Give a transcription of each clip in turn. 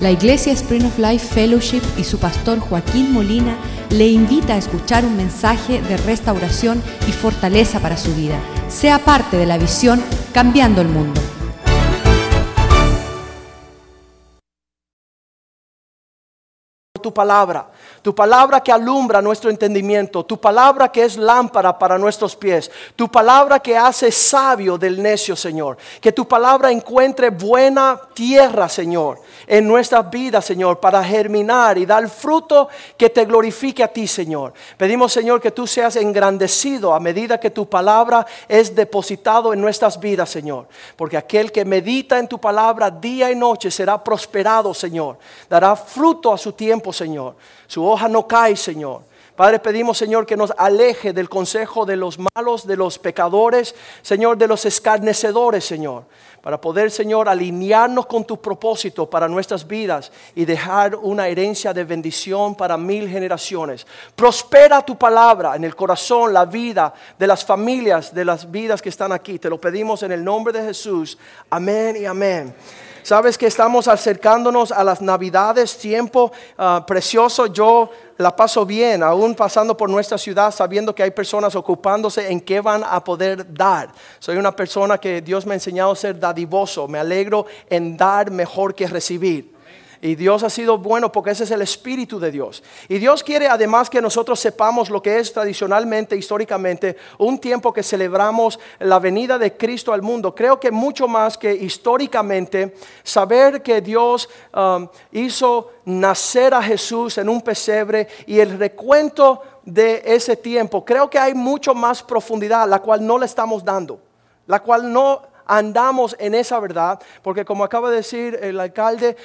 La Iglesia Spring of Life Fellowship y su pastor Joaquín Molina le invita a escuchar un mensaje de restauración y fortaleza para su vida. Sea parte de la visión Cambiando el Mundo. Tu palabra, tu palabra que alumbra nuestro entendimiento, tu palabra que es lámpara para nuestros pies, tu palabra que hace sabio del necio, Señor. Que tu palabra encuentre buena tierra, Señor, en nuestras vidas, Señor, para germinar y dar fruto que te glorifique a ti, Señor. Pedimos, Señor, que tú seas engrandecido a medida que tu palabra es depositado en nuestras vidas, Señor. Porque aquel que medita en tu palabra día y noche será prosperado, Señor. Dará fruto a su tiempo Señor. Su hoja no cae, Señor. Padre, pedimos, Señor, que nos aleje del consejo de los malos, de los pecadores, Señor, de los escarnecedores, Señor, para poder, Señor, alinearnos con tu propósito para nuestras vidas y dejar una herencia de bendición para mil generaciones. Prospera tu palabra en el corazón, la vida de las familias, de las vidas que están aquí. Te lo pedimos en el nombre de Jesús. Amén y amén. Sabes que estamos acercándonos a las navidades, tiempo ah, precioso. Yo la paso bien, aún pasando por nuestra ciudad, sabiendo que hay personas ocupándose en qué van a poder dar. Soy una persona que Dios me ha enseñado a ser dadivoso. Me alegro en dar mejor que recibir. Y Dios ha sido bueno porque ese es el Espíritu de Dios. Y Dios quiere además que nosotros sepamos lo que es tradicionalmente, históricamente, un tiempo que celebramos la venida de Cristo al mundo. Creo que mucho más que históricamente, saber que Dios um, hizo nacer a Jesús en un pesebre y el recuento de ese tiempo, creo que hay mucho más profundidad, la cual no le estamos dando, la cual no andamos en esa verdad, porque como acaba de decir el alcalde,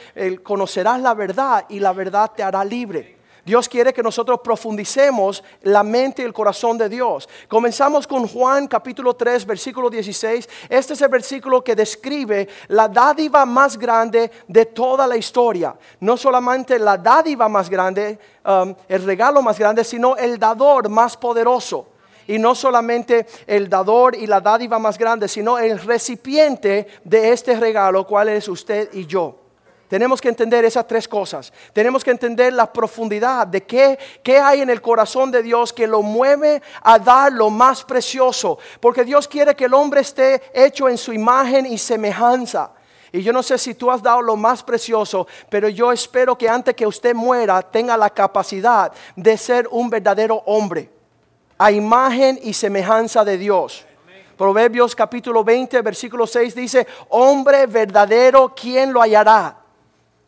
conocerás la verdad y la verdad te hará libre. Dios quiere que nosotros profundicemos la mente y el corazón de Dios. Comenzamos con Juan capítulo 3, versículo 16. Este es el versículo que describe la dádiva más grande de toda la historia. No solamente la dádiva más grande, um, el regalo más grande, sino el dador más poderoso y no solamente el dador y la dádiva más grande, sino el recipiente de este regalo, cuál es usted y yo. Tenemos que entender esas tres cosas. Tenemos que entender la profundidad de qué, qué, hay en el corazón de Dios que lo mueve a dar lo más precioso. Porque Dios quiere que el hombre esté hecho en su imagen y semejanza. Y yo no sé si tú has dado lo más precioso, pero yo espero que antes que usted muera tenga la capacidad de ser un verdadero hombre a imagen y semejanza de Dios. Proverbios capítulo 20, versículo 6 dice, hombre verdadero, ¿quién lo hallará?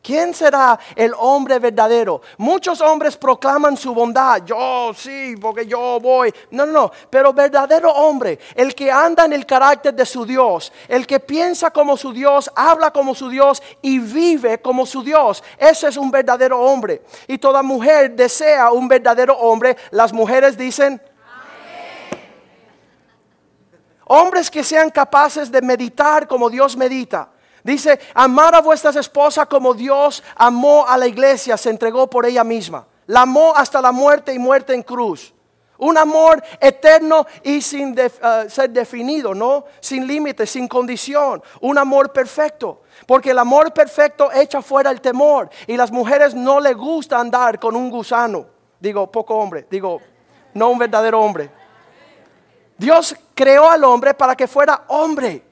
¿Quién será el hombre verdadero? Muchos hombres proclaman su bondad. Yo sí, porque yo voy. No, no, no. Pero verdadero hombre, el que anda en el carácter de su Dios, el que piensa como su Dios, habla como su Dios y vive como su Dios. Ese es un verdadero hombre. Y toda mujer desea un verdadero hombre. Las mujeres dicen, Hombres que sean capaces de meditar como Dios medita. Dice, amar a vuestras esposas como Dios amó a la iglesia, se entregó por ella misma. La amó hasta la muerte y muerte en cruz. Un amor eterno y sin eh, ser definido, ¿no? Sin límites, sin condición. Un amor perfecto. Porque el amor perfecto echa fuera el temor. Y las mujeres no les gusta andar con un gusano. Digo, poco hombre. Digo, no un verdadero hombre. Dios creó al hombre para que fuera hombre.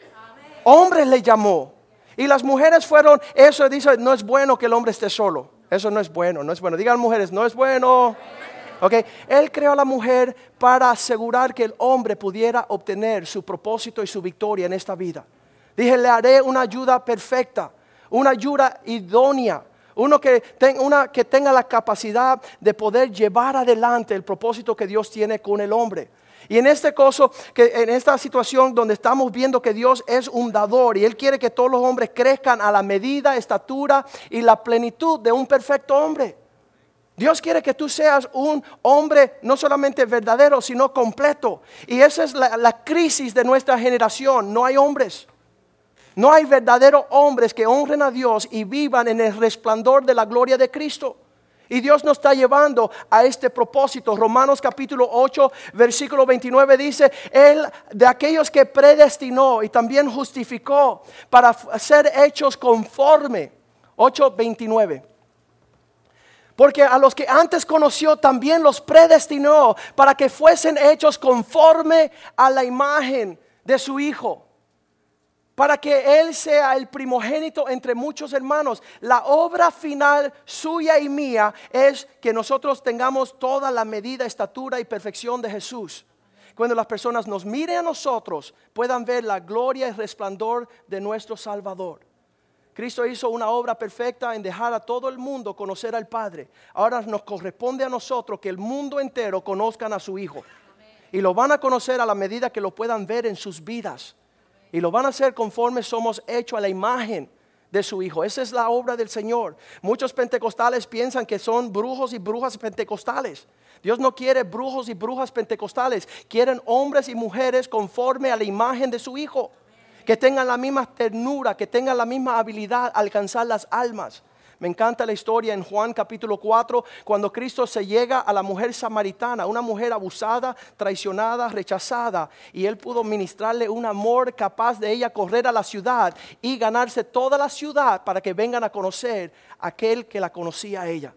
Hombre le llamó. Y las mujeres fueron, eso dice, no es bueno que el hombre esté solo. Eso no es bueno, no es bueno. Digan mujeres, no es bueno. Ok, Él creó a la mujer para asegurar que el hombre pudiera obtener su propósito y su victoria en esta vida. Dije, le haré una ayuda perfecta, una ayuda idónea, uno que, tenga, una que tenga la capacidad de poder llevar adelante el propósito que Dios tiene con el hombre. Y en este caso, que en esta situación donde estamos viendo que Dios es un dador y Él quiere que todos los hombres crezcan a la medida, estatura y la plenitud de un perfecto hombre. Dios quiere que tú seas un hombre no solamente verdadero, sino completo. Y esa es la, la crisis de nuestra generación. No hay hombres. No hay verdaderos hombres que honren a Dios y vivan en el resplandor de la gloria de Cristo. Y Dios nos está llevando a este propósito. Romanos capítulo 8, versículo 29 dice, Él de aquellos que predestinó y también justificó para ser hechos conforme 8:29. Porque a los que antes conoció también los predestinó para que fuesen hechos conforme a la imagen de su Hijo. Para que Él sea el primogénito entre muchos hermanos. La obra final suya y mía es que nosotros tengamos toda la medida, estatura y perfección de Jesús. Cuando las personas nos miren a nosotros, puedan ver la gloria y resplandor de nuestro Salvador. Cristo hizo una obra perfecta en dejar a todo el mundo conocer al Padre. Ahora nos corresponde a nosotros que el mundo entero conozcan a su Hijo. Y lo van a conocer a la medida que lo puedan ver en sus vidas. Y lo van a hacer conforme somos hechos a la imagen de su Hijo. Esa es la obra del Señor. Muchos pentecostales piensan que son brujos y brujas pentecostales. Dios no quiere brujos y brujas pentecostales. Quieren hombres y mujeres conforme a la imagen de su Hijo que tengan la misma ternura, que tengan la misma habilidad a alcanzar las almas. Me encanta la historia en Juan capítulo 4, cuando Cristo se llega a la mujer samaritana, una mujer abusada, traicionada, rechazada, y él pudo ministrarle un amor capaz de ella correr a la ciudad y ganarse toda la ciudad para que vengan a conocer a aquel que la conocía a ella.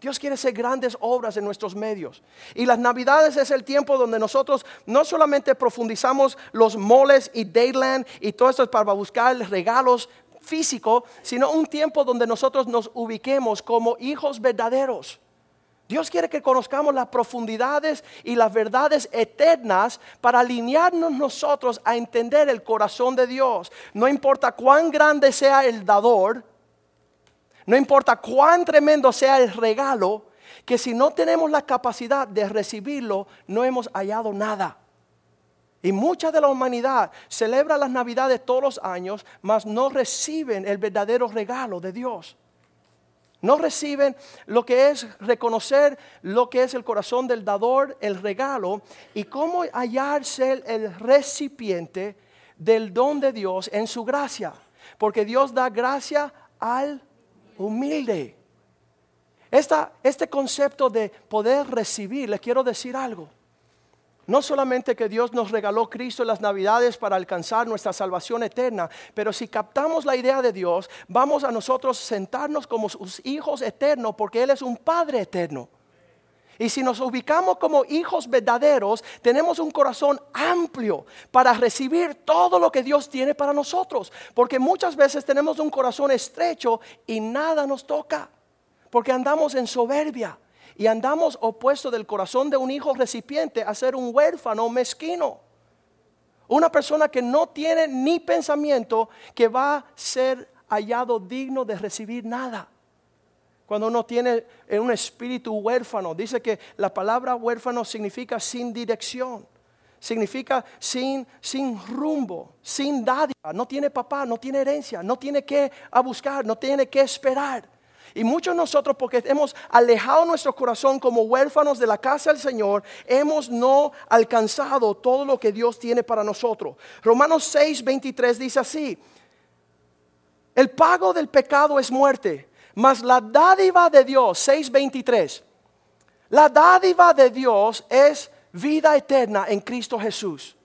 Dios quiere hacer grandes obras en nuestros medios. Y las navidades es el tiempo donde nosotros no solamente profundizamos los moles y Dayland y todo esto para buscar regalos físicos, sino un tiempo donde nosotros nos ubiquemos como hijos verdaderos. Dios quiere que conozcamos las profundidades y las verdades eternas para alinearnos nosotros a entender el corazón de Dios. No importa cuán grande sea el dador, no importa cuán tremendo sea el regalo, que si no tenemos la capacidad de recibirlo, no hemos hallado nada. Y mucha de la humanidad celebra las navidades todos los años, mas no reciben el verdadero regalo de Dios. No reciben lo que es reconocer lo que es el corazón del dador, el regalo, y cómo hallarse el recipiente del don de Dios en su gracia. Porque Dios da gracia al humilde. este concepto de poder recibir, le quiero decir algo. No solamente que Dios nos regaló Cristo en las Navidades para alcanzar nuestra salvación eterna, pero si captamos la idea de Dios, vamos a nosotros sentarnos como sus hijos eternos porque Él es un Padre eterno. Y si nos ubicamos como hijos verdaderos, tenemos un corazón amplio para recibir todo lo que Dios tiene para nosotros. Porque muchas veces tenemos un corazón estrecho y nada nos toca. Porque andamos en soberbia y andamos opuesto del corazón de un hijo recipiente a ser un huérfano mezquino. Una persona que no tiene ni pensamiento que va a ser hallado digno de recibir nada cuando uno tiene un espíritu huérfano. Dice que la palabra huérfano significa sin dirección, significa sin, sin rumbo, sin dádiva. No tiene papá, no tiene herencia, no tiene que a buscar, no tiene que esperar. Y muchos de nosotros, porque hemos alejado nuestro corazón como huérfanos de la casa del Señor, hemos no alcanzado todo lo que Dios tiene para nosotros. Romanos 6, 23 dice así, el pago del pecado es muerte mas la dádiva de Dios, 6:23, la dádiva de Dios es vida eterna en Cristo Jesús.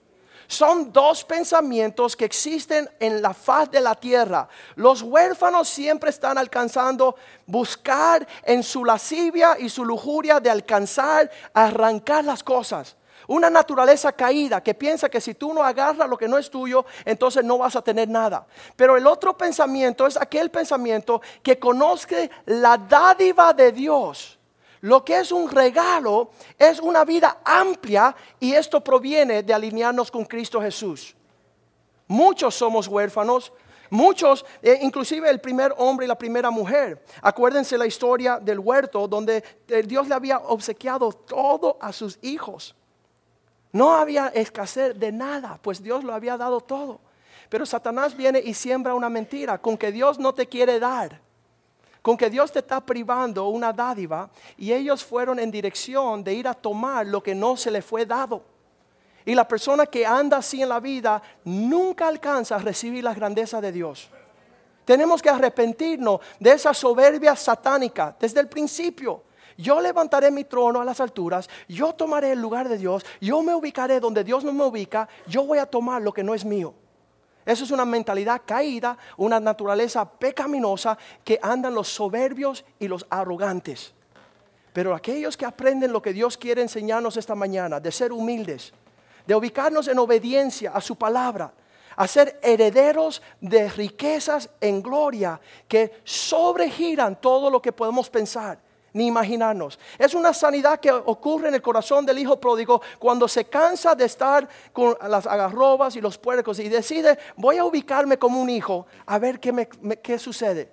Son dos pensamientos que existen en la faz de la tierra. Los huérfanos siempre están alcanzando buscar en su lascivia y su lujuria de alcanzar, arrancar las cosas. Una naturaleza caída que piensa que si tú no agarras lo que no es tuyo, entonces no vas a tener nada. Pero el otro pensamiento es aquel pensamiento que conozca la dádiva de Dios. Lo que es un regalo es una vida amplia y esto proviene de alinearnos con Cristo Jesús. Muchos somos huérfanos, Muchos, eh, inclusive el primer hombre y la primera mujer. Acuérdense la historia del huerto donde eh, Dios le había obsequiado todo a sus hijos. No había escasez de nada, pues Dios lo había dado todo. Pero Satanás viene y siembra una mentira con que Dios no te quiere dar, con que Dios te está privando una dádiva y ellos fueron en dirección de ir a tomar lo que no se le fue dado. Y la persona que anda así en la vida nunca alcanza a recibir la grandeza de Dios. Tenemos que arrepentirnos de esa soberbia satánica desde el principio yo levantaré mi trono a las alturas, yo tomaré el lugar de Dios, yo me ubicaré donde Dios no me ubica, yo voy a tomar lo que no es mío. Eso es una mentalidad caída, una naturaleza pecaminosa que andan los soberbios y los arrogantes. Pero aquellos que aprenden lo que Dios quiere enseñarnos esta mañana, de ser humildes, de ubicarnos en obediencia a su palabra, a ser herederos de riquezas en gloria que sobregiran todo lo que podemos pensar ni imaginarnos. Es una sanidad que ocurre en el corazón del hijo pródigo cuando se cansa de estar con las agarrobas y los puercos y decide, voy a ubicarme como un hijo a ver qué, me, qué sucede.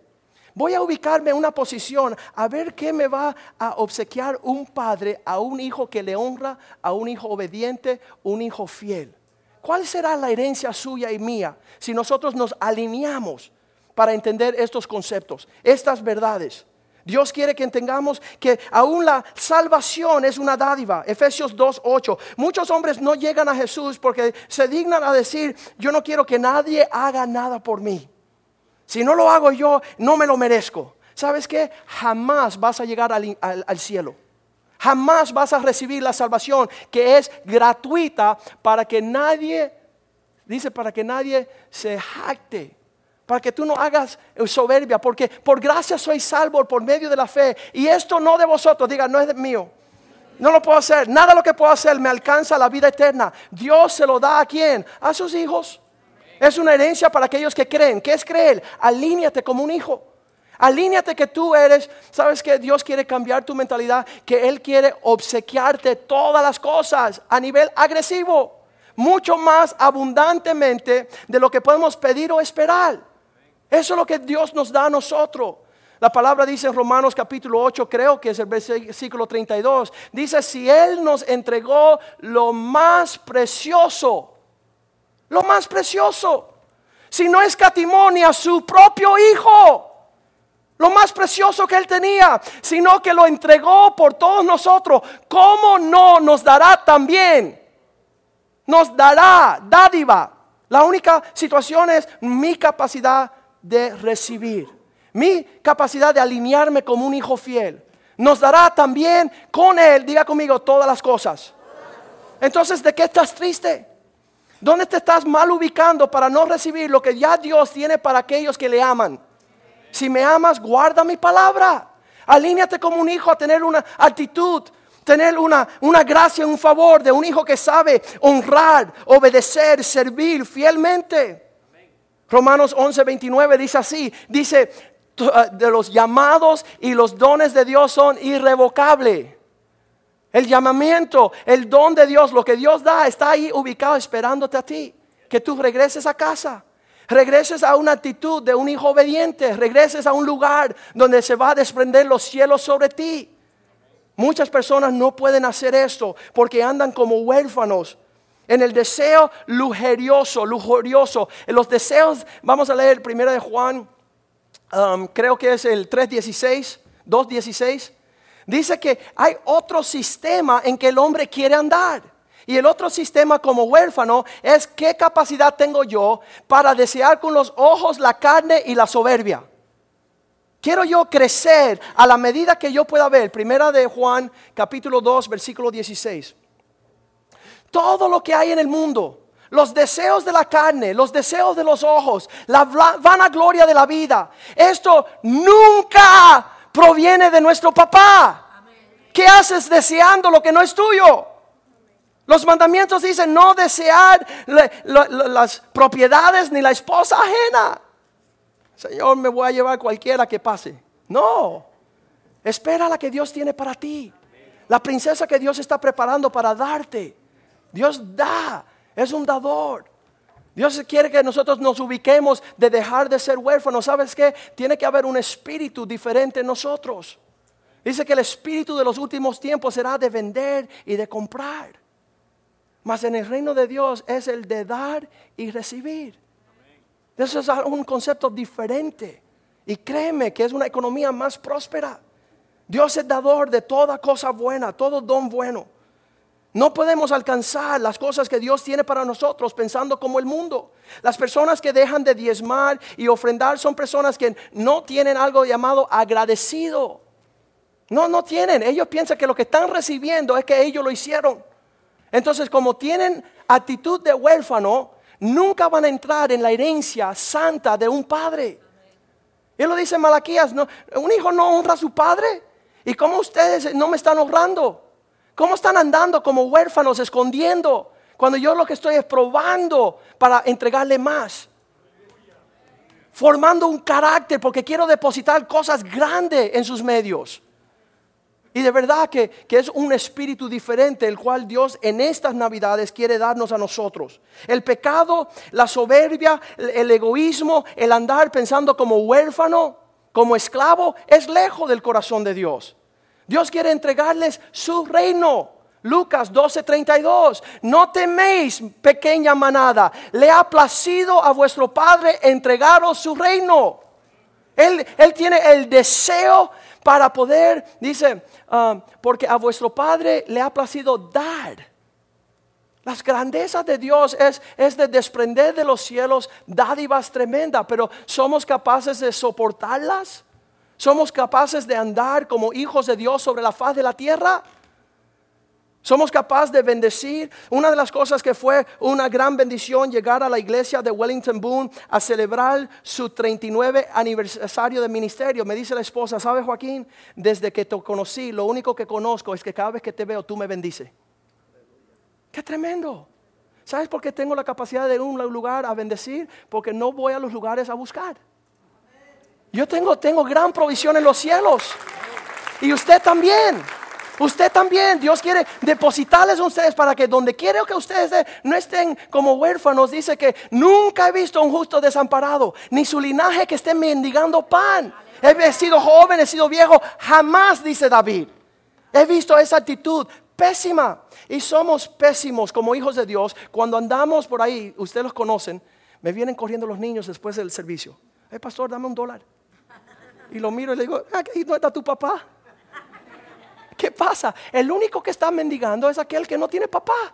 Voy a ubicarme en una posición a ver qué me va a obsequiar un padre a un hijo que le honra, a un hijo obediente, un hijo fiel. ¿Cuál será la herencia suya y mía si nosotros nos alineamos para entender estos conceptos, estas verdades? Dios quiere que entendamos que aún la salvación es una dádiva. Efesios 2.8. Muchos hombres no llegan a Jesús porque se dignan a decir, yo no quiero que nadie haga nada por mí. Si no lo hago yo, no me lo merezco. ¿Sabes qué? Jamás vas a llegar al, cielo. Jamás vas a recibir la salvación que es gratuita para que nadie, dice, para que nadie se jacte. Para que tú no hagas soberbia, porque por gracia soy salvo por medio de la fe. Y esto no de vosotros, diga, no es mío. No lo puedo hacer. Nada de lo que puedo hacer me alcanza la vida eterna. Dios se lo da a quién? A sus hijos. Es una herencia para aquellos que creen. ¿Qué es creer? Alíñate como un hijo. Alíñate que tú eres, sabes que Dios quiere cambiar tu mentalidad, que Él quiere obsequiarte todas las cosas a nivel agresivo, mucho más abundantemente de lo que podemos pedir o esperar. Eso es lo que Dios nos da a nosotros. La palabra dice en Romanos capítulo 8, creo que es el versículo 32, dice, si Él nos entregó lo más precioso, lo más precioso. Si no escatimó a su propio hijo, lo más precioso que él tenía, sino que lo entregó por todos nosotros, ¿cómo no nos dará también? Nos dará dádiva. La única situación es mi capacidad de recibir, mi capacidad de alinearme como un hijo fiel. Nos dará también con él, diga conmigo, todas las cosas. Entonces, ¿de qué estás triste? ¿Dónde te estás mal ubicando para no recibir lo que ya Dios tiene para aquellos que le aman? Si me amas, guarda mi palabra. Alíñate como un hijo a tener una actitud, tener una, una gracia, un favor de un hijo que sabe honrar, obedecer, servir fielmente. Romanos 11, 29 dice así, dice, ah, de los llamados y los dones de Dios son irrevocables. El llamamiento, el don de Dios, lo que Dios da, está ahí ubicado esperándote a ti. Que tú regreses a casa. Regreses a una actitud de un hijo obediente. Regreses a un lugar donde se va a desprender los cielos sobre ti. Muchas personas no pueden hacer esto porque andan como huérfanos en el deseo lujerioso, lujurioso. En los deseos, vamos a leer primero de Juan, um, creo que es el 3.16, 2.16. Dice que hay otro sistema en que el hombre quiere andar. Y el otro sistema como huérfano es qué capacidad tengo yo para desear con los ojos la carne y la soberbia. Quiero yo crecer a la medida que yo pueda ver. Primera de Juan capítulo 2 versículo 16. Todo lo que hay en el mundo, los deseos de la carne, los deseos de los ojos, la vanagloria de la vida, esto nunca proviene de nuestro papá. ¿Qué haces deseando lo que no es tuyo? Los mandamientos dicen no desear las propiedades ni la esposa ajena. Señor, me voy a llevar cualquiera que pase. No, espera la que Dios tiene para ti. La princesa que Dios está preparando para darte. Dios da, es un dador. Dios quiere que nosotros nos ubiquemos de dejar de ser huérfanos. ¿Sabes qué? Tiene que haber un espíritu diferente en nosotros. Dice que el espíritu de los últimos tiempos será de vender y de comprar. Mas en el reino de Dios es el de dar y recibir. Eso es un concepto diferente. Y créeme que es una economía más próspera. Dios es dador de toda cosa buena, todo don bueno. No podemos alcanzar las cosas que Dios tiene para nosotros pensando como el mundo. Las personas que dejan de diezmar y ofrendar son personas que no tienen algo llamado agradecido. No, no tienen. Ellos piensan que lo que están recibiendo es que ellos lo hicieron. Entonces, como tienen actitud de huérfano, nunca van a entrar en la herencia santa de un padre. Él lo dice Malaquías, no, un hijo no honra a su padre. ¿Y cómo ustedes no me están honrando? ¿Cómo están andando como huérfanos, escondiendo? Cuando yo lo que estoy es probando para entregarle más. Formando un carácter porque quiero depositar cosas grandes en sus medios. Y de verdad que, es un espíritu diferente el cual Dios en estas navidades quiere darnos a nosotros. El pecado, la soberbia, el egoísmo, el andar pensando como huérfano, como esclavo, es lejos del corazón de Dios. Dios quiere entregarles su reino. Lucas 12:32, no teméis pequeña manada, le ha placido a vuestro Padre entregaros su reino. Él, él tiene el deseo para poder, dice, ah, porque a vuestro Padre le ha placido dar. Las grandezas de Dios es, es de desprender de los cielos dádivas tremendas, pero ¿somos capaces de soportarlas? ¿Somos capaces de andar como hijos de Dios sobre la faz de la tierra? Somos capaces de bendecir. Una de las cosas que fue una gran bendición llegar a la iglesia de Wellington Boone a celebrar su 39 aniversario de ministerio. Me dice la esposa, ¿sabe Joaquín? Desde que te conocí, lo único que conozco es que cada vez que te veo tú me bendices. ¡Qué tremendo! ¿Sabes por qué tengo la capacidad de ir a un lugar a bendecir? Porque no voy a los lugares a buscar. Yo tengo, tengo gran provisión en los cielos. Y usted también. Usted también, Dios quiere depositarles a ustedes para que donde quiera que ustedes no estén como huérfanos. Dice que nunca he visto un justo desamparado, ni su linaje que esté mendigando pan. He sido joven, he sido viejo, jamás, dice David. He visto esa actitud pésima. Y somos pésimos como hijos de Dios cuando andamos por ahí, ustedes los conocen, me vienen corriendo los niños después del servicio. Hey, pastor, dame un dólar. Y lo miro y le digo, aquí no está tu papá. ¿Qué pasa? El único que está mendigando es aquel que no tiene papá.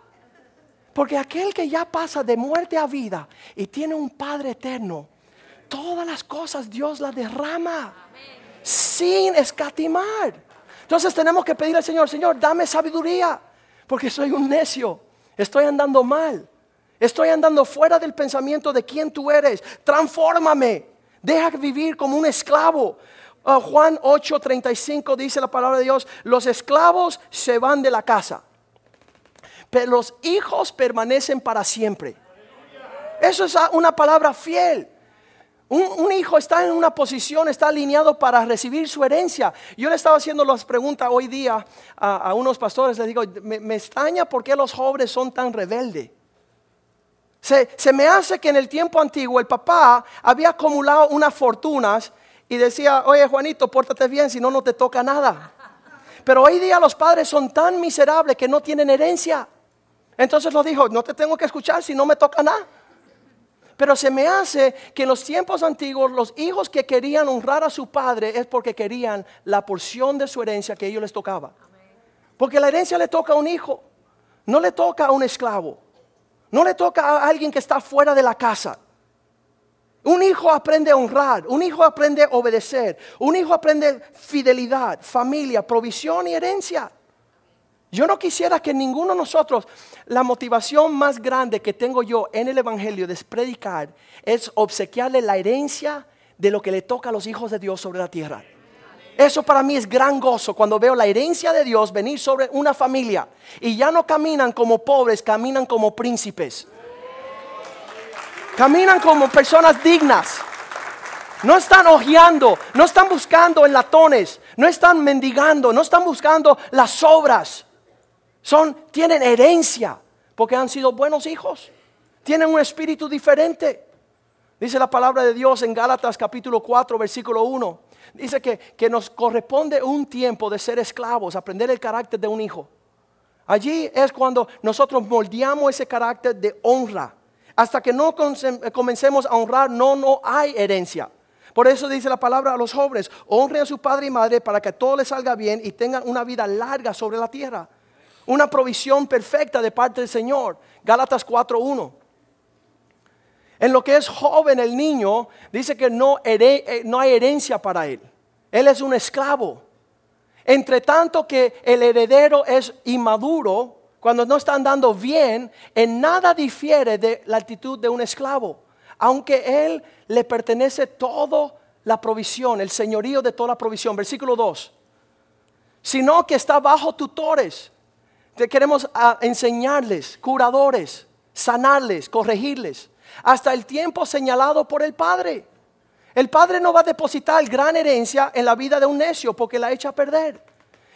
Porque aquel que ya pasa de muerte a vida y tiene un Padre eterno, todas las cosas Dios las derrama sin escatimar. Entonces tenemos que pedirle al Señor, Señor, dame sabiduría, porque soy un necio, estoy andando mal, estoy andando fuera del pensamiento de quién tú eres, transfórmame, deja vivir como un esclavo, Ah, Juan 8:35 dice la palabra de Dios, los esclavos se van de la casa, pero los hijos permanecen para siempre. Eso es una palabra fiel. Un, hijo está en una posición, está alineado para recibir su herencia. Yo le estaba haciendo las preguntas hoy día a, unos pastores, les digo, me, extraña por qué los jóvenes son tan rebeldes. Se, me hace que en el tiempo antiguo el papá había acumulado unas fortunas y decía, oye Juanito, pórtate bien, si no, no te toca nada. Pero hoy día los padres son tan miserables que no tienen herencia. Entonces lo dijo, no te tengo que escuchar si no me toca nada. Pero se me hace que en los tiempos antiguos los hijos que querían honrar a su padre es porque querían la porción de su herencia que ellos les tocaba. Porque la herencia le toca a un hijo, no le toca a un esclavo, no le toca a alguien que está fuera de la casa. Un hijo aprende a honrar, un hijo aprende a obedecer, un hijo aprende fidelidad, familia, provisión y herencia. Yo no quisiera que ninguno de nosotros, la motivación más grande que tengo yo en el Evangelio de predicar es obsequiarle la herencia de lo que le toca a los hijos de Dios sobre la tierra. Eso para mí es gran gozo cuando veo la herencia de Dios venir sobre una familia y ya no caminan como pobres, caminan como príncipes. Caminan como personas dignas. No están ojeando, no están buscando en latones, no están mendigando, no están buscando las obras. Son, tienen herencia porque han sido buenos hijos. Tienen un espíritu diferente. Dice la palabra de Dios en Gálatas capítulo 4, versículo 1. Dice que, que nos corresponde un tiempo de ser esclavos, aprender el carácter de un hijo. Allí es cuando nosotros moldeamos ese carácter de honra hasta que no comencemos a honrar, no, no hay herencia. Por eso dice la palabra a los jóvenes, honren a su padre y madre para que todo les salga bien y tengan una vida larga sobre la tierra. Una provisión perfecta de parte del Señor. Gálatas 4.1. En lo que es joven el niño, dice que no, eh, no hay herencia para él. Él es un esclavo. Entre tanto que el heredero es inmaduro, cuando no está andando bien, en nada difiere de la actitud de un esclavo. Aunque él le pertenece toda la provisión, el señorío de toda la provisión. Versículo 2. Sino que está bajo tutores. Te queremos ah, enseñarles, curadores, sanarles, corregirles, hasta el tiempo señalado por el Padre. El Padre no va a depositar gran herencia en la vida de un necio porque la echa a perder.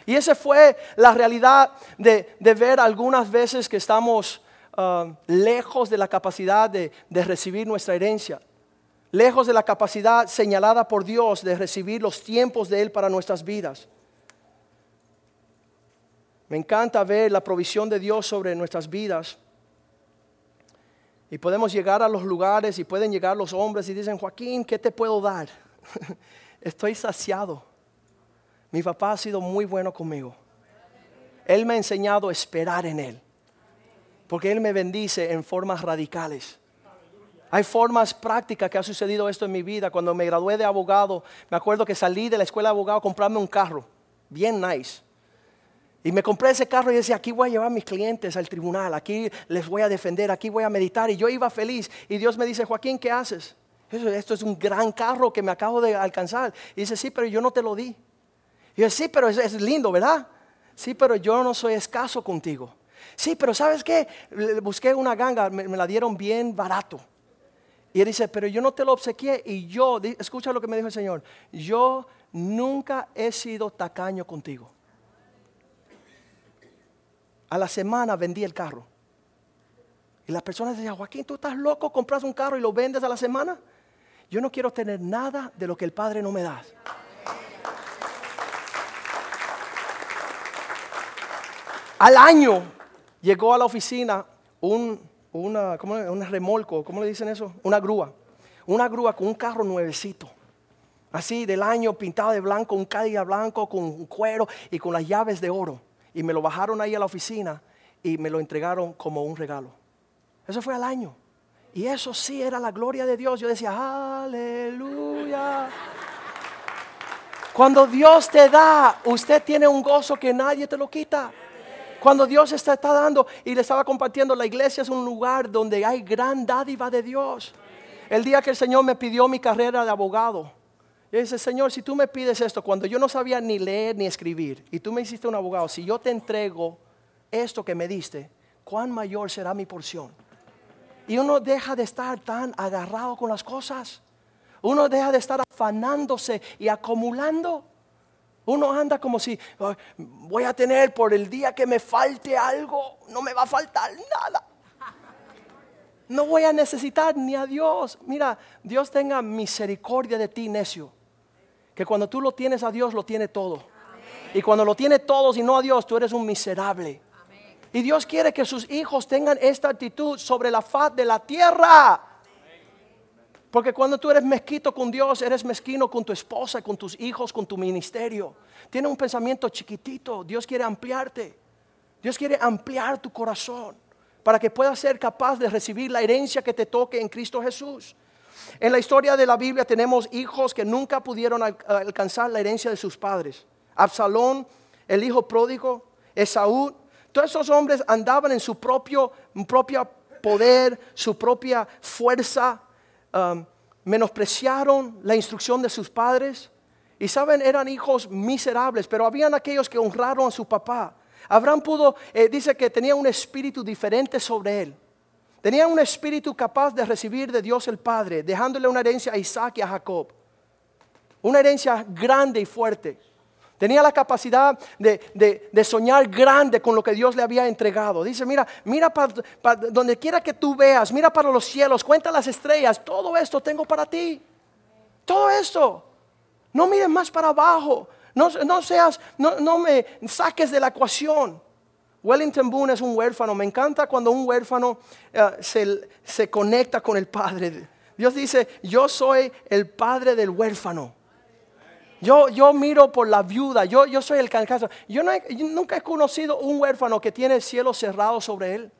Y esa fue la realidad de, ver algunas veces que estamos ah, lejos de la capacidad de, de recibir nuestra herencia, lejos de la capacidad señalada por Dios de recibir los tiempos de Él para nuestras vidas. Me encanta ver la provisión de Dios sobre nuestras vidas. Y podemos llegar a los lugares y pueden llegar los hombres y dicen, Joaquín, ¿qué te puedo dar? Estoy saciado. Mi papá ha sido muy bueno conmigo. Él me ha enseñado a esperar en Él. Porque Él me bendice en formas radicales. Hay formas prácticas que ha sucedido esto en mi vida. Cuando me gradué de abogado, me acuerdo que salí de la escuela de abogado a comprarme un carro. Bien nice. Y me compré ese carro y decía, aquí voy a llevar a mis clientes al tribunal, aquí les voy a defender, aquí voy a meditar. Y yo iba feliz. Y Dios me dice, Joaquín, ¿qué haces? Esto es un gran carro que me acabo de alcanzar. Y dice, sí, pero yo no te lo di. Y yo, sí, pero es, lindo, ¿verdad? Sí, pero yo no soy escaso contigo. Sí, pero ¿sabes qué? Busqué una ganga, me, me la dieron bien barato. Y él dice, pero yo no te lo obsequié. Y yo, escucha lo que me dijo el Señor, yo nunca he sido tacaño contigo a la semana vendí el carro. Y las personas decían, Joaquín, tú estás loco, compras un carro y lo vendes a la semana. Yo no quiero tener nada de lo que el Padre no me da. Al año llegó a la oficina un, una, ¿cómo, un remolco, ¿cómo le dicen eso? Una grúa. Una grúa con un carro nuevecito. Así del año pintado de blanco, un cadilla blanco con cuero y con las llaves de oro y me lo bajaron ahí a la oficina y me lo entregaron como un regalo. Eso fue al año. Y eso sí era la gloria de Dios. Yo decía, aleluya. Cuando Dios te da, usted tiene un gozo que nadie te lo quita. Cuando Dios está, está dando y le estaba compartiendo, la iglesia es un lugar donde hay gran dádiva de Dios. El día que el Señor me pidió mi carrera de abogado, yo dice, Señor, si tú me pides esto, cuando yo no sabía ni leer ni escribir, y tú me hiciste un abogado, si yo te entrego esto que me diste, ¿cuán mayor será mi porción? Y uno deja de estar tan agarrado con las cosas. Uno deja de estar afanándose y acumulando. Uno anda como si voy a tener por el día que me falte algo, no me va a faltar nada. No voy a necesitar ni a Dios. Mira, Dios tenga misericordia de ti, necio que cuando tú lo tienes a Dios, lo tiene todo. Y cuando lo tiene todos y no a Dios, tú eres un miserable. Y Dios quiere que sus hijos tengan esta actitud sobre la faz de la tierra. Porque cuando tú eres mezquito con Dios, eres mezquino con tu esposa, con tus hijos, con tu ministerio. Tiene un pensamiento chiquitito. Dios quiere ampliarte. Dios quiere ampliar tu corazón para que puedas ser capaz de recibir la herencia que te toque en Cristo Jesús. En la historia de la Biblia tenemos hijos que nunca pudieron alcanzar la herencia de sus padres. Absalón, el hijo pródigo, Esaú, todos esos hombres andaban en su propio, poder, su propia fuerza, um, menospreciaron la instrucción de sus padres. Y saben, eran hijos miserables, pero habían aquellos que honraron a su papá. Abraham pudo, eh, dice que tenía un espíritu diferente sobre él. Tenía un espíritu capaz de recibir de Dios el Padre, dejándole una herencia a Isaac y a Jacob. Una herencia grande y fuerte. Tenía la capacidad de, soñar grande con lo que Dios le había entregado. Dice, mira, mira para, donde quiera que tú veas, mira para los cielos, cuenta las estrellas, todo esto tengo para ti. Todo esto. No mires más para abajo. No, no seas, no, no me saques de la ecuación. Wellington Boone es un huérfano. Me encanta cuando un huérfano eh, se, conecta con el Padre. Dios dice, yo soy el Padre del huérfano. Yo, yo miro por la viuda, yo, yo soy el caso. Yo, nunca he conocido un huérfano que tiene el cielo cerrado sobre él.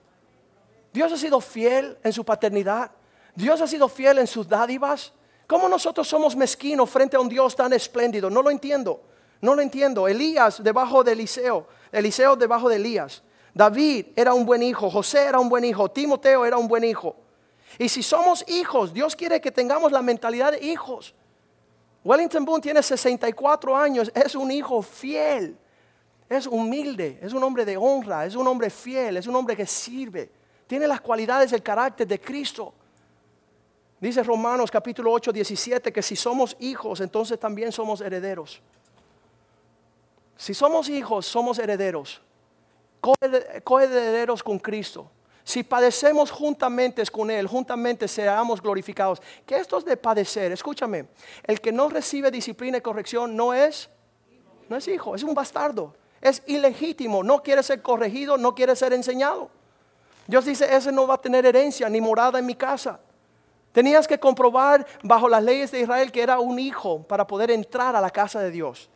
Dios ha sido fiel en su paternidad. Dios ha sido fiel en sus dádivas. ¿Cómo nosotros somos mezquinos frente a un Dios tan espléndido? No lo entiendo. No lo entiendo. Elías debajo de Eliseo, Eliseo debajo de Elías. David era un buen hijo, José era un buen hijo, Timoteo era un buen hijo. Y si somos hijos, Dios quiere que tengamos la mentalidad de hijos. Wellington Boone tiene 64 años, es un hijo fiel, es humilde, es un hombre de honra, es un hombre fiel, es un hombre que sirve, tiene las cualidades del carácter de Cristo. Dice Romanos capítulo 8, 17 que si somos hijos, entonces también somos herederos. Si somos hijos, somos herederos, coherederos con Cristo. Si padecemos juntamente con Él, juntamente seamos glorificados. Que esto es de padecer, escúchame, el que no recibe disciplina y corrección no es, no es hijo, es un bastardo, es ilegítimo, no quiere ser corregido, no quiere ser enseñado. Dios dice, ese no va a tener herencia ni morada en mi casa. Tenías que comprobar bajo las leyes de Israel que era un hijo para poder entrar a la casa de Dios.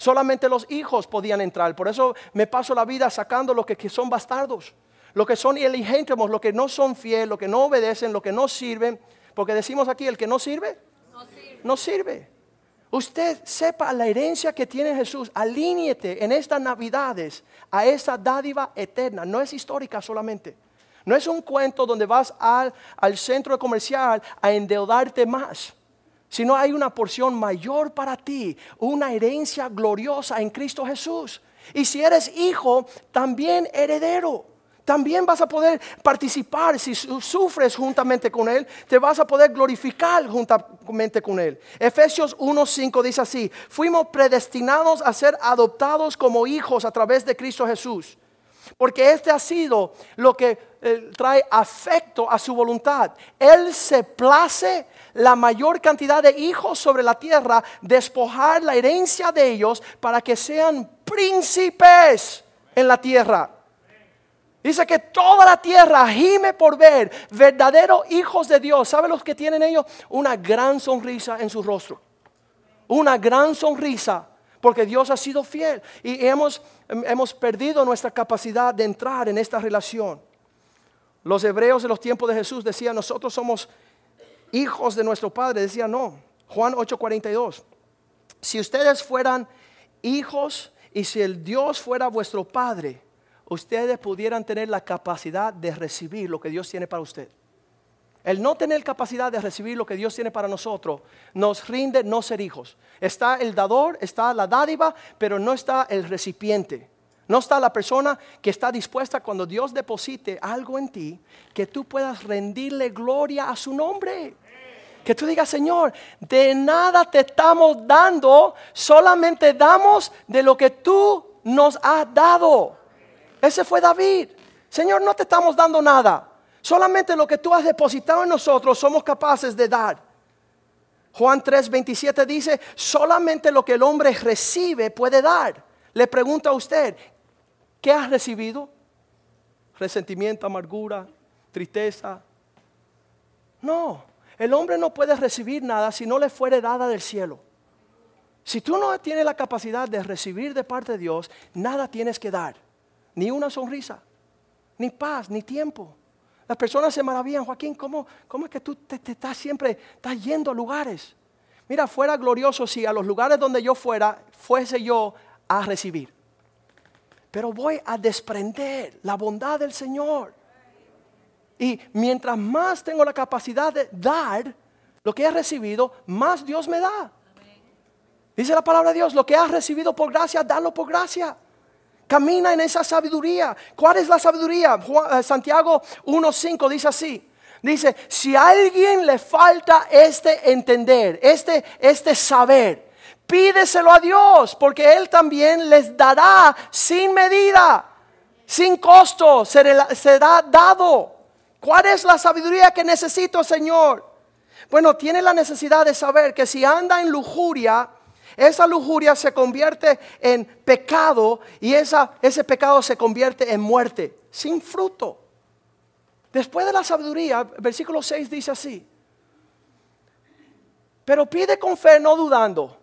Solamente los hijos podían entrar. Por eso me paso la vida sacando los que son bastardos. Lo que son ilegítimos, lo que no son fieles, lo que no obedecen, lo que no sirven. Porque decimos aquí, el que no sirve, no sirve. No sirve. Usted sepa la herencia que tiene Jesús. Alíñete en estas navidades a esa dádiva eterna. No es histórica solamente. No es un cuento donde vas al, al centro comercial a endeudarte más sino hay una porción mayor para ti, una herencia gloriosa en Cristo Jesús. Y si eres hijo, también heredero. También vas a poder participar si sufres juntamente con Él, te vas a poder glorificar juntamente con Él. Efesios 1.5 dice así, fuimos predestinados a ser adoptados como hijos a través de Cristo Jesús. Porque este ha sido lo que eh, trae afecto a su voluntad. Él se place la mayor cantidad de hijos sobre la tierra, despojar la herencia de ellos para que sean príncipes en la tierra. Dice que toda la tierra gime por ver verdaderos hijos de Dios. ¿Sabe los que tienen ellos? Una gran sonrisa en su rostro. Una gran sonrisa porque Dios ha sido fiel y hemos, hemos perdido nuestra capacidad de entrar en esta relación. Los hebreos de los tiempos de Jesús decían, nosotros somos hijos de nuestro Padre. Decía, no, Juan 8:42. Si ustedes fueran hijos y si el Dios fuera vuestro Padre, ustedes pudieran tener la capacidad de recibir lo que Dios tiene para usted. El no tener capacidad de recibir lo que Dios tiene para nosotros nos rinde no ser hijos. Está el dador, está la dádiva, pero no está el recipiente. No está la persona que está dispuesta cuando Dios deposite algo en ti, que tú puedas rendirle gloria a su nombre. Que tú digas, Señor, de nada te estamos dando, solamente damos de lo que tú nos has dado. Ese fue David. Señor, no te estamos dando nada. Solamente lo que tú has depositado en nosotros somos capaces de dar. Juan 3:27 dice, solamente lo que el hombre recibe puede dar. Le pregunta a usted, ¿qué has recibido? Resentimiento, amargura, tristeza. No, el hombre no puede recibir nada si no le fuere dada del cielo. Si tú no tienes la capacidad de recibir de parte de Dios, nada tienes que dar ni una sonrisa, ni paz, ni tiempo. Las personas se maravillan, Joaquín, ¿cómo, cómo es que tú te, estás siempre, estás yendo a lugares? Mira, fuera glorioso si a los lugares donde yo fuera, fuese yo a recibir. Pero voy a desprender la bondad del Señor. Y mientras más tengo la capacidad de dar lo que he recibido, más Dios me da. Dice la palabra de Dios, lo que has recibido por gracia, dalo por gracia. Camina en esa sabiduría. ¿Cuál es la sabiduría? Eh, Santiago 1.5 dice así. Dice, si a alguien le falta este entender, este, este saber, pídeselo a Dios, porque Él también les dará sin medida, sin costo, será dado. ¿Cuál es la sabiduría que necesito, Señor? Bueno, tiene la necesidad de saber que si anda en lujuria, esa lujuria se convierte en pecado y esa, ese pecado se convierte en muerte, sin fruto. Después de la sabiduría, versículo 6 dice así, pero pide con fe no dudando,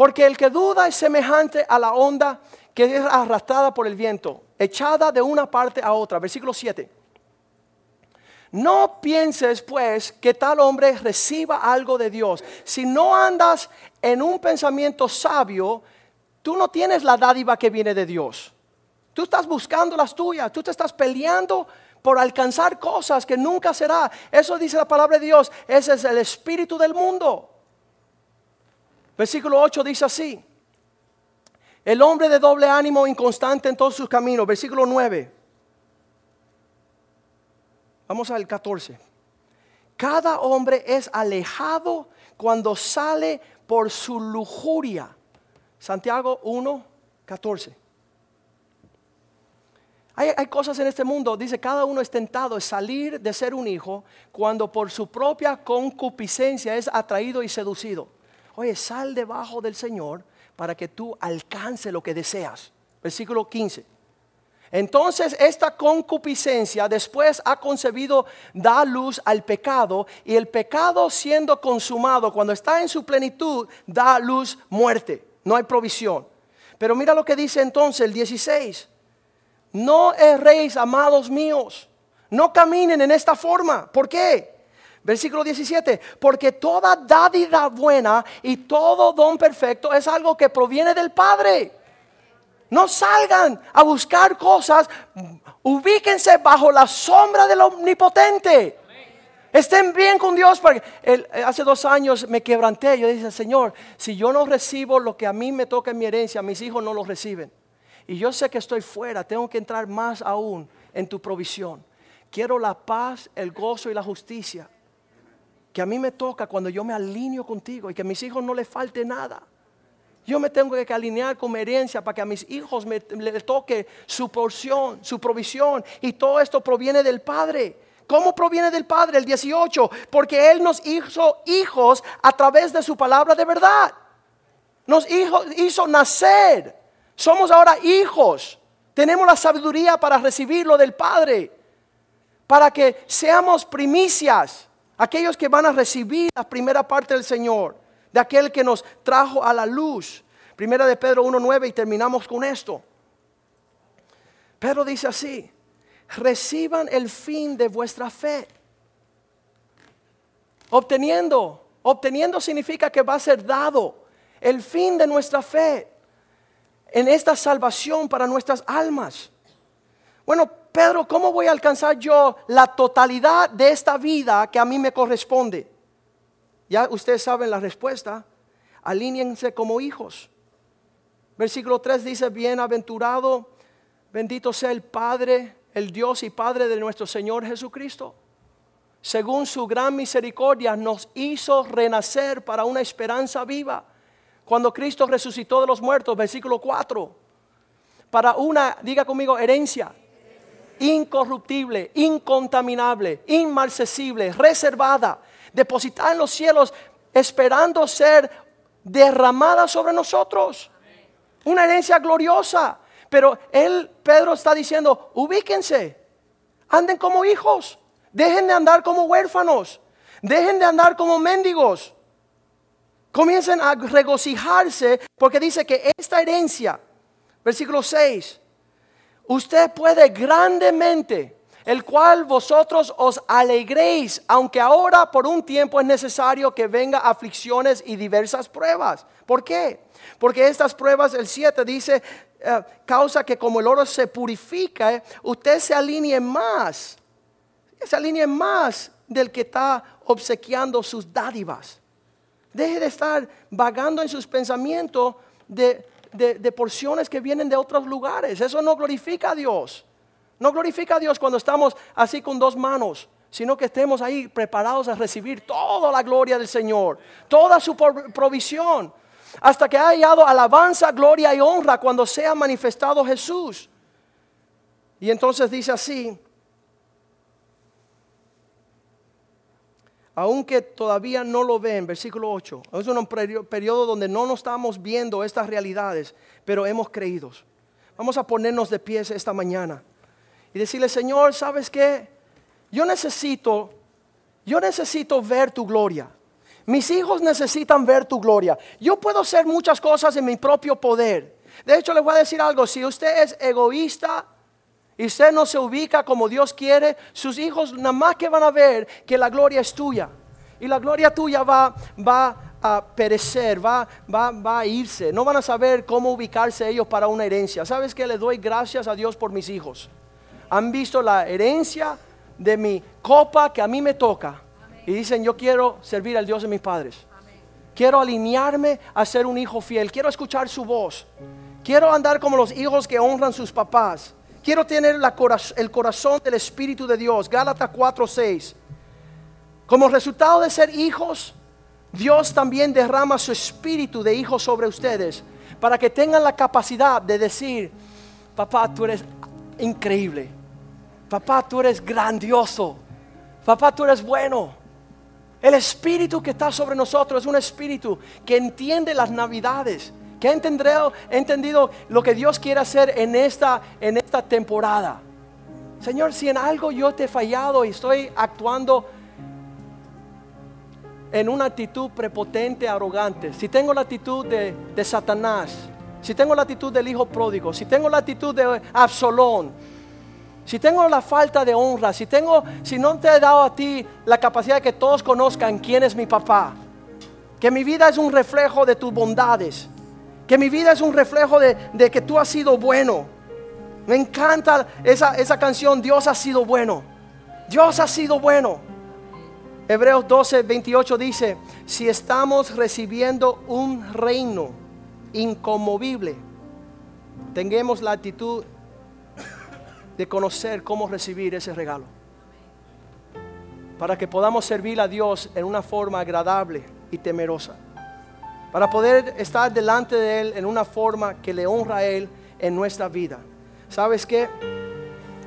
porque el que duda es semejante a la onda que es arrastrada por el viento, echada de una parte a otra. Versículo 7. No pienses pues que tal hombre reciba algo de Dios. Si no andas en un pensamiento sabio, tú no tienes la dádiva que viene de Dios. Tú estás buscando las tuyas, tú te estás peleando por alcanzar cosas que nunca será. Eso dice la palabra de Dios, ese es el espíritu del mundo. Versículo 8 dice así, el hombre de doble ánimo, inconstante en todos sus caminos. Versículo 9. Vamos al 14. Cada hombre es alejado cuando sale por su lujuria. Santiago 1, 14. Hay, cosas en este mundo, dice, cada uno es tentado de salir de ser un hijo cuando por su propia concupiscencia es atraído y seducido. Oye, sal debajo del Señor para que tú alcance lo que deseas. Versículo 15. Entonces esta concupiscencia después ha concebido, da luz al pecado y el pecado siendo consumado, cuando está en su plenitud, da luz muerte. No hay provisión. Pero mira lo que dice entonces el 16. No erréis, amados míos. No caminen en esta forma. ¿Por qué? Versículo 17, porque toda dádiva buena y todo don perfecto es algo que proviene del Padre. No salgan a buscar cosas, ubíquense bajo la sombra del omnipotente. Estén bien con Dios. Porque hace dos años me quebranté. Yo dije, Señor, si yo no recibo lo que a mí me toca en mi herencia, mis hijos no lo reciben. Y yo sé que estoy fuera, tengo que entrar más aún en tu provisión. Quiero la paz, el gozo y la justicia que a mí me toca cuando yo me alineo contigo y que a mis hijos no les falte nada. Yo me tengo que alinear con mi herencia para que a mis hijos me, les toque su porción, su provisión. Y todo esto proviene del Padre. ¿Cómo proviene del Padre? El 18. Porque Él nos hizo hijos a través de su palabra de verdad. Nos hizo, hizo nacer somos ahora hijos. Tenemos la sabiduría para recibirlo del Padre. Para que seamos primicias. Aquellos que van a recibir la primera parte del Señor. De aquel que nos trajo a la luz. Primera de Pedro 1.9 y terminamos con esto. Pedro dice así. Reciban el fin de vuestra fe. Obteniendo. Obteniendo significa que va a ser dado. El fin de nuestra fe en esta salvación para nuestras almas. Bueno, Pedro, ¿cómo voy a alcanzar yo la totalidad de esta vida que a mí me corresponde? Ya ustedes saben la respuesta. Alíñense como hijos. Versículo 3 dice, bienaventurado, bendito sea el Padre, el Dios y Padre de nuestro Señor Jesucristo. Según su gran misericordia nos hizo renacer para una esperanza viva cuando Cristo resucitó de los muertos, versículo 4, para una, diga conmigo, herencia incorruptible, incontaminable, inmarcesible, reservada, depositada en los cielos, esperando ser derramada sobre nosotros. Una herencia gloriosa. Pero él, Pedro está diciendo, ubíquense, anden como hijos, dejen de andar como huérfanos, dejen de andar como mendigos. Comiencen a regocijarse porque dice que esta herencia, versículo 6, usted puede grandemente, el cual vosotros os alegréis, aunque ahora por un tiempo es necesario que venga aflicciones y diversas pruebas. ¿Por qué? Porque estas pruebas, el 7 dice, eh, causa que como el oro se purifica, usted se alinee más, se alinee más del que está obsequiando sus dádivas. Deje de estar vagando en sus pensamientos de, porciones que vienen de otros lugares. Eso no glorifica a Dios. No glorifica a Dios cuando estamos así con dos manos, sino que estemos ahí preparados a recibir toda la gloria del Señor, toda su provisión, hasta que haya hallado alabanza, gloria y honra cuando sea manifestado Jesús. Y entonces dice así, aunque todavía no lo ven, versículo 8, es un periodo donde no nos estamos viendo estas realidades, pero hemos creído. Vamos a ponernos de pies esta mañana y decirle, Señor, ¿sabes qué? Yo necesito, yo necesito ver tu gloria. Mis hijos necesitan ver tu gloria. Yo puedo hacer muchas cosas en mi propio poder. De hecho, les voy a decir algo, si usted es egoísta, y usted no se ubica como Dios quiere, sus hijos nada más que van a ver que la gloria es tuya. Y la gloria tuya va, va a perecer, va, va, va a irse. No van a saber cómo ubicarse ellos para una herencia. ¿Sabes que Le doy gracias a Dios por mis hijos. Han visto la herencia de mi copa que a mí me toca. Y dicen, yo quiero servir al Dios de mis padres. Quiero alinearme a ser un hijo fiel. Quiero escuchar su voz. Quiero andar como los hijos que honran sus papás. Quiero tener el corazón del Espíritu de Dios. Gálatas 4:6. Como resultado de ser hijos, Dios también derrama su espíritu de hijos sobre ustedes para que tengan la capacidad de decir, papá, tú eres increíble. Papá, tú eres grandioso. Papá, tú eres bueno. El espíritu que está sobre nosotros es un espíritu que entiende las navidades, que ha entendido, lo que Dios quiere hacer en esta, en esta temporada. Señor, si en algo yo te he fallado y estoy actuando en una actitud prepotente, arrogante, si tengo la actitud de, de Satanás, si tengo la actitud del hijo pródigo, si tengo la actitud de Absalón, si tengo la falta de honra, si tengo, si no te he dado a ti la capacidad de que todos conozcan quién es mi papá, que mi vida es un reflejo de tus bondades, que mi vida es un reflejo de, que tú has sido bueno. Me encanta esa, esa canción, Dios ha sido bueno. Dios ha sido bueno. Hebreos 12, 28 dice, si estamos recibiendo un reino inconmovible, tengamos la actitud de conocer cómo recibir ese regalo. Para que podamos servir a Dios en una forma agradable y temerosa. Para poder estar delante de Él en una forma que le honra a Él en nuestra vida. ¿Sabes qué?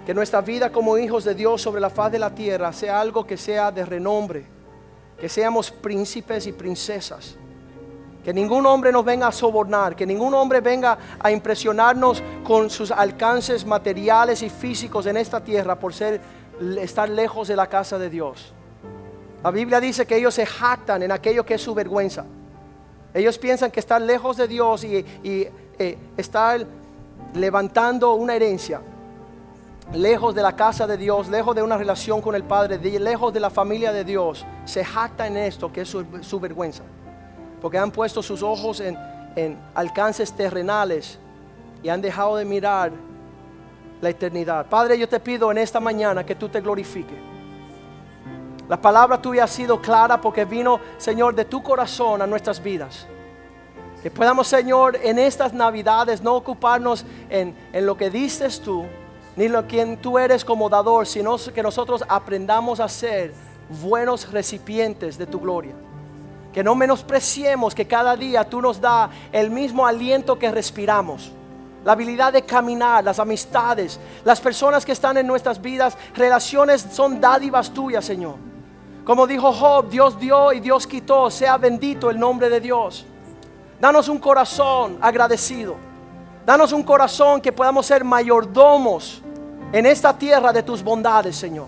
Que nuestra vida como hijos de Dios sobre la faz de la tierra sea algo que sea de renombre. Que seamos príncipes y princesas que ningún hombre nos venga a sobornar, que ningún hombre venga a impresionarnos con sus alcances materiales y físicos en esta tierra por ser estar lejos de la casa de Dios. La Biblia dice que ellos se jactan en aquello que es su vergüenza. Ellos piensan que están lejos de Dios y, y eh, estar levantando una herencia, lejos de la casa de Dios, lejos de una relación con el Padre, lejos de la familia de Dios, se jacta en esto que es su vergüenza porque han puesto sus ojos en, alcances terrenales y han dejado de mirar la eternidad. Padre, yo te pido en esta mañana que tú te glorifiques. La palabra tuya ha sido clara porque vino, Señor, de tu corazón a nuestras vidas. Que podamos, Señor, en estas navidades no ocuparnos en, en lo que dices tú, ni lo que tú eres como dador, sino que nosotros aprendamos a ser buenos recipientes de tu gloria. Que no menospreciemos que cada día tú nos da el mismo aliento que respiramos. La habilidad de caminar, las amistades, las personas que están en nuestras vidas, relaciones son dádivas tuyas, Señor. Como dijo Job, Dios dio y Dios quitó, sea bendito el nombre de Dios. Danos un corazón agradecido. Danos un corazón que podamos ser mayordomos en esta tierra de tus bondades, Señor.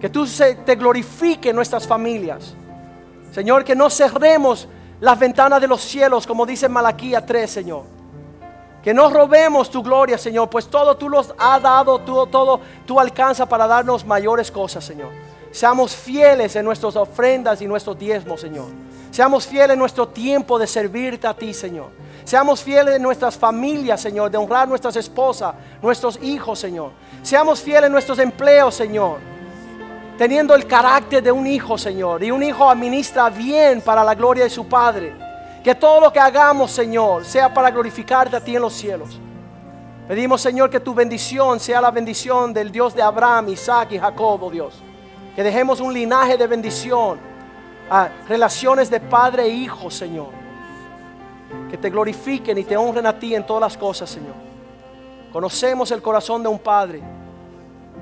Que tú te glorifique en nuestras familias. Señor, que no cerremos las ventanas de los cielos, como dice Malaquía 3, Señor. Que no robemos tu gloria, Señor, pues todo tú los has dado, todo, todo tú alcanza para darnos mayores cosas, Señor. Seamos fieles en nuestras ofrendas y nuestros diezmos, Señor. Seamos fieles en nuestro tiempo de servirte a ti, Señor. Seamos fieles en nuestras familias, Señor, de honrar nuestras esposas, nuestros hijos, Señor. Seamos fieles en nuestros empleos, Señor teniendo el carácter de un hijo, Señor. Y un hijo administra bien para la gloria de su Padre. Que todo lo que hagamos, Señor, sea para glorificarte a ti en los cielos. Pedimos, Señor, que tu bendición sea la bendición del Dios de Abraham, Isaac y Jacob, oh Dios. Que dejemos un linaje de bendición a relaciones de padre e hijo, Señor. Que te glorifiquen y te honren a ti en todas las cosas, Señor. Conocemos el corazón de un padre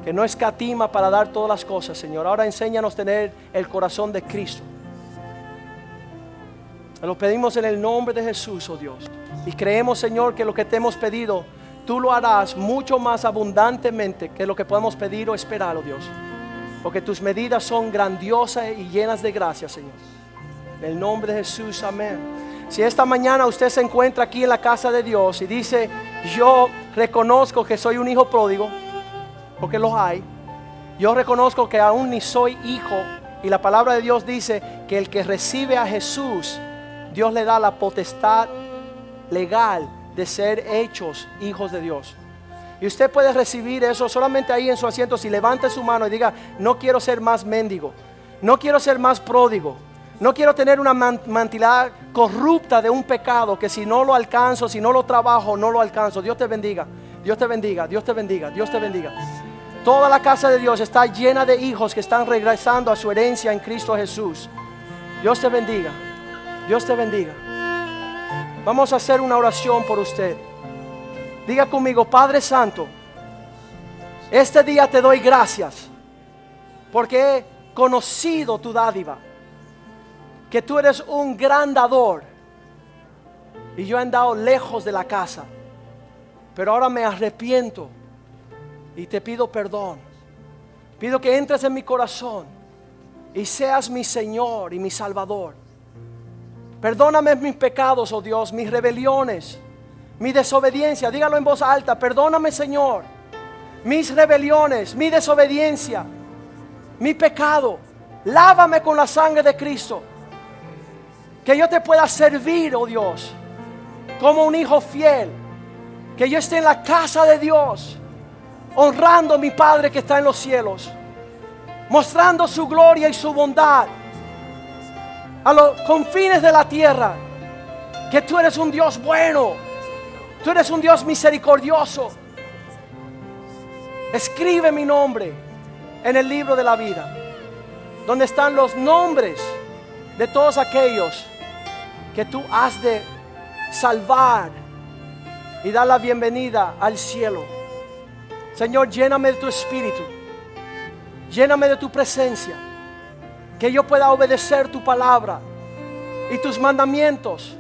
que no escatima para dar todas las cosas, Señor. Ahora enséñanos a tener el corazón de Cristo. Te lo pedimos en el nombre de Jesús, oh Dios. Y creemos, Señor, que lo que te hemos pedido, tú lo harás mucho más abundantemente que lo que podemos pedir o esperar, oh Dios. Porque tus medidas son grandiosas y llenas de gracia, Señor. En el nombre de Jesús, amén. Si esta mañana usted se encuentra aquí en la casa de Dios y dice, yo reconozco que soy un hijo pródigo, porque los hay. Yo reconozco que aún ni soy hijo y la palabra de Dios dice que el que recibe a Jesús Dios le da la potestad legal de ser hechos hijos de Dios. Y usted puede recibir eso solamente ahí en su asiento si levante su mano y diga, no quiero ser más mendigo, no quiero ser más pródigo, no quiero tener una mantilidad corrupta de un pecado que si no lo alcanzo, si no lo trabajo, no lo alcanzo. Dios te bendiga, Dios te bendiga, Dios te bendiga, Dios te bendiga. Toda la casa de Dios está llena de hijos que están regresando a su herencia en Cristo Jesús. Dios te bendiga, Dios te bendiga. Vamos a hacer una oración por usted. Diga conmigo, Padre Santo, este día te doy gracias porque he conocido tu dádiva que tú eres un gran dador. Y yo he andado lejos de la casa. Pero ahora me arrepiento y te pido perdón. Pido que entres en mi corazón y seas mi Señor y mi Salvador. Perdóname mis pecados, oh Dios, mis rebeliones, mi desobediencia. Dígalo en voz alta. Perdóname, Señor, mis rebeliones, mi desobediencia, mi pecado. Lávame con la sangre de Cristo. Que yo te pueda servir, oh Dios, como un hijo fiel. Que yo esté en la casa de Dios, honrando a mi Padre que está en los cielos. Mostrando su gloria y su bondad a los confines de la tierra. Que tú eres un Dios bueno. Tú eres un Dios misericordioso. Escribe mi nombre en el libro de la vida. Donde están los nombres de todos aquellos que tú has de salvar y dar la bienvenida al cielo. Señor, lléname de tu espíritu, lléname de tu presencia, que yo pueda obedecer tu palabra y tus mandamientos,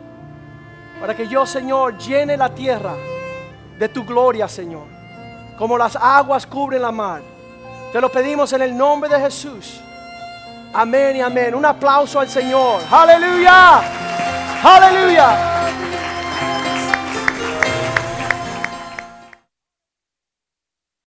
para que yo, Señor, llene la tierra de tu gloria, Señor, como las aguas cubren la mar. Te lo pedimos en el nombre de Jesús. Amén y amén. Un aplauso al Señor. Aleluya. Aleluya.